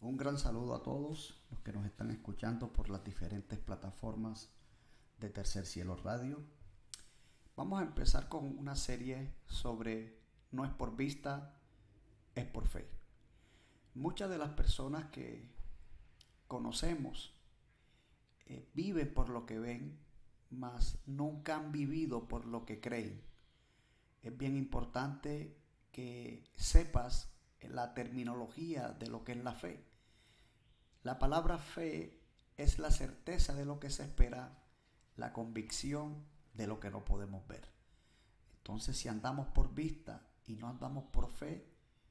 Un gran saludo a todos los que nos están escuchando por las diferentes plataformas de Tercer Cielo Radio. Vamos a empezar con una serie sobre no es por vista, es por fe. Muchas de las personas que conocemos eh, viven por lo que ven, mas nunca han vivido por lo que creen. Es bien importante que sepas la terminología de lo que es la fe. La palabra fe es la certeza de lo que se espera, la convicción de lo que no podemos ver. Entonces, si andamos por vista y no andamos por fe,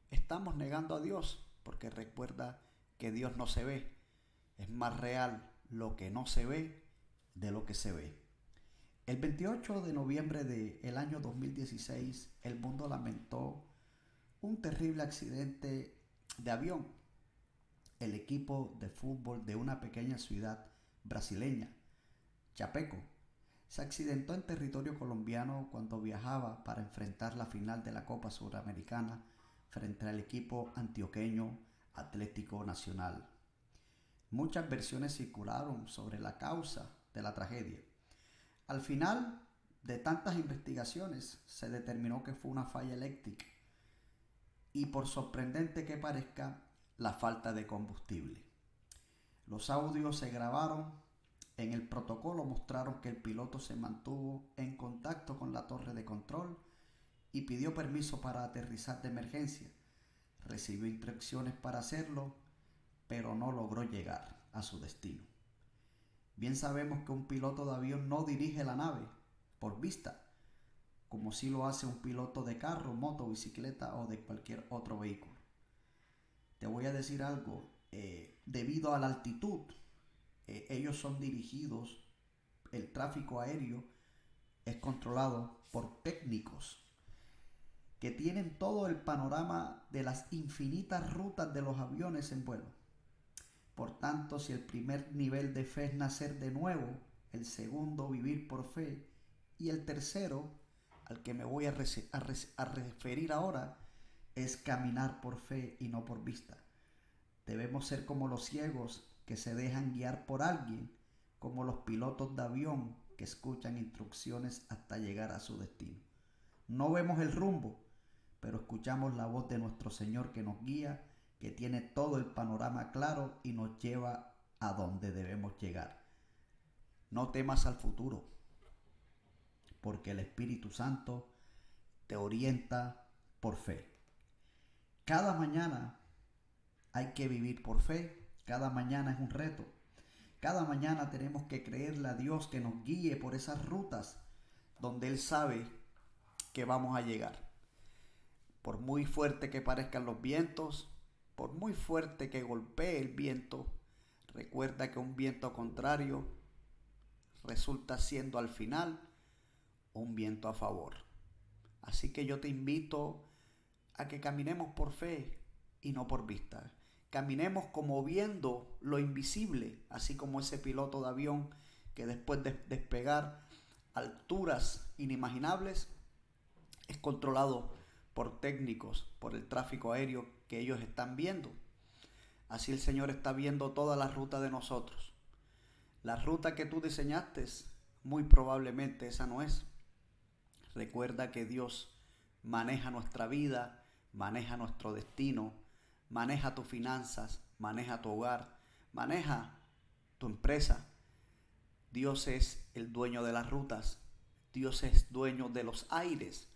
estamos negando a Dios, porque recuerda que Dios no se ve. Es más real lo que no se ve de lo que se ve. El 28 de noviembre del año 2016, el mundo lamentó un terrible accidente de avión. El equipo de fútbol de una pequeña ciudad brasileña, Chapeco, se accidentó en territorio colombiano cuando viajaba para enfrentar la final de la Copa Suramericana frente al equipo antioqueño Atlético Nacional. Muchas versiones circularon sobre la causa de la tragedia. Al final de tantas investigaciones se determinó que fue una falla eléctrica y por sorprendente que parezca, la falta de combustible. Los audios se grabaron, en el protocolo mostraron que el piloto se mantuvo en contacto con la torre de control y pidió permiso para aterrizar de emergencia. Recibió instrucciones para hacerlo, pero no logró llegar a su destino. Bien sabemos que un piloto de avión no dirige la nave por vista, como si lo hace un piloto de carro, moto, bicicleta o de cualquier otro vehículo. Te voy a decir algo, eh, debido a la altitud, eh, ellos son dirigidos, el tráfico aéreo es controlado por técnicos que tienen todo el panorama de las infinitas rutas de los aviones en vuelo. Por tanto, si el primer nivel de fe es nacer de nuevo, el segundo vivir por fe y el tercero al que me voy a, referir ahora es caminar por fe y no por vista. Debemos ser como los ciegos que se dejan guiar por alguien, como los pilotos de avión que escuchan instrucciones hasta llegar a su destino. No vemos el rumbo, pero escuchamos la voz de nuestro Señor que nos guía, que tiene todo el panorama claro y nos lleva a donde debemos llegar. No temas al futuro, porque el Espíritu Santo te orienta por fe. Cada mañana hay que vivir por fe, cada mañana es un reto. Cada mañana tenemos que creerle a Dios que nos guíe por esas rutas donde Él sabe que vamos a llegar. Por muy fuerte que parezcan los vientos, por muy fuerte que golpee el viento, recuerda que un viento contrario resulta siendo al final un viento a favor. Así que yo te invito a que caminemos por fe y no por vista. Caminemos como viendo lo invisible, así como ese piloto de avión que después de despegar alturas inimaginables es controlado por técnicos, por el tráfico aéreo que ellos están viendo. Así el Señor está viendo toda la ruta de nosotros. La ruta que tú diseñaste, muy probablemente esa no es. Recuerda que Dios maneja nuestra vida, maneja nuestro destino, maneja tus finanzas, maneja tu hogar, maneja tu empresa. Dios es el dueño de las rutas, Dios es dueño de los aires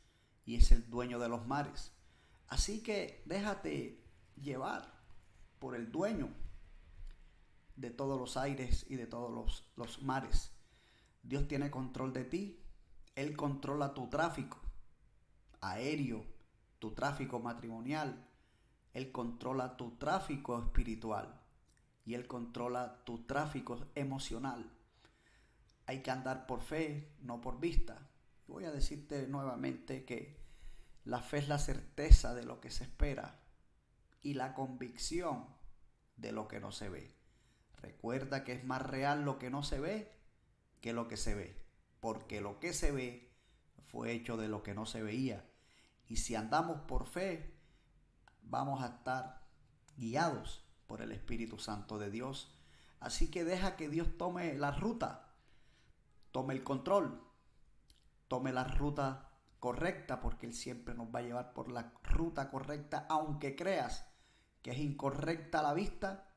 y es el dueño de los mares. Así que déjate llevar por el dueño de todos los aires y de todos los, los mares. Dios tiene control de ti, él controla tu tráfico aéreo, tu tráfico matrimonial. Él controla tu tráfico espiritual y Él controla tu tráfico emocional. Hay que andar por fe, no por vista. Voy a decirte nuevamente que la fe es la certeza de lo que se espera y la convicción de lo que no se ve. Recuerda que es más real lo que no se ve que lo que se ve porque lo que se ve fue hecho de lo que no se veía. Y si andamos por fe, vamos a estar guiados por el Espíritu Santo de Dios. Así que deja que Dios tome la ruta, tome el control, tome la ruta correcta, porque Él siempre nos va a llevar por la ruta correcta, aunque creas que es incorrecta a la vista,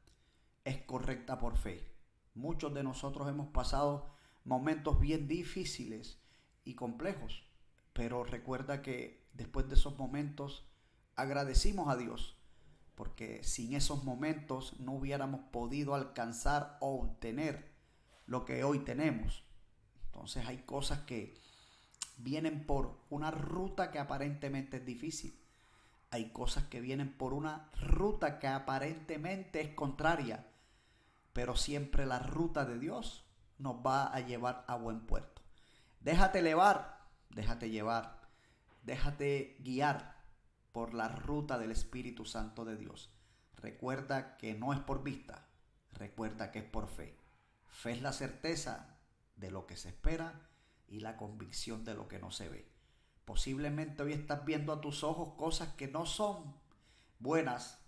es correcta por fe. Muchos de nosotros hemos pasado momentos bien difíciles y complejos, pero recuerda que después de esos momentos agradecimos a Dios, porque sin esos momentos no hubiéramos podido alcanzar o obtener lo que hoy tenemos. Entonces hay cosas que vienen por una ruta que aparentemente es difícil. Hay cosas que vienen por una ruta que aparentemente es contraria, pero siempre la ruta de Dios nos va a llevar a buen puerto. Déjate elevar, déjate llevar, déjate guiar por la ruta del Espíritu Santo de Dios. Recuerda que no es por vista, recuerda que es por fe. Fe es la certeza de lo que se espera y la convicción de lo que no se ve. Posiblemente hoy estás viendo a tus ojos cosas que no son buenas,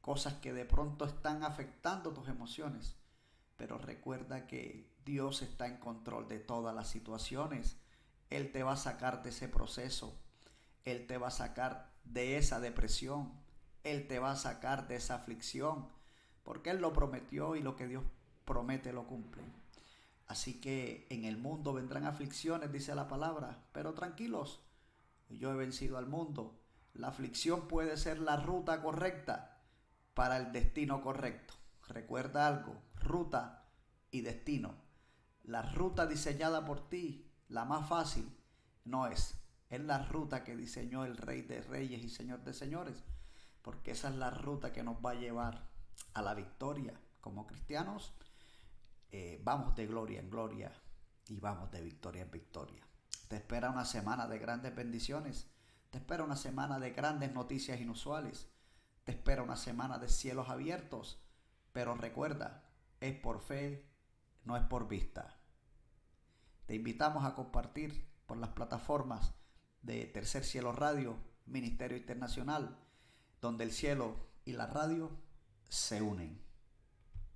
cosas que de pronto están afectando tus emociones, pero recuerda que Dios está en control de todas las situaciones. Él te va a sacar de ese proceso. Él te va a sacar de esa depresión. Él te va a sacar de esa aflicción. Porque Él lo prometió y lo que Dios promete lo cumple. Así que en el mundo vendrán aflicciones, dice la palabra, pero tranquilos, yo he vencido al mundo. La aflicción puede ser la ruta correcta para el destino correcto. Recuerda algo, ruta y destino. La ruta diseñada por ti, la más fácil, no es. Es la ruta que diseñó el Rey de Reyes y Señor de Señores. Porque esa es la ruta que nos va a llevar a la victoria. Como cristianos, eh, vamos de gloria en gloria y vamos de victoria en victoria. Te espera una semana de grandes bendiciones. Te espera una semana de grandes noticias inusuales. Te espera una semana de cielos abiertos. Pero recuerda, es por fe, no es por vista. Te invitamos a compartir por las plataformas de Tercer Cielo Radio, Ministerio Internacional, donde el cielo y la radio se unen.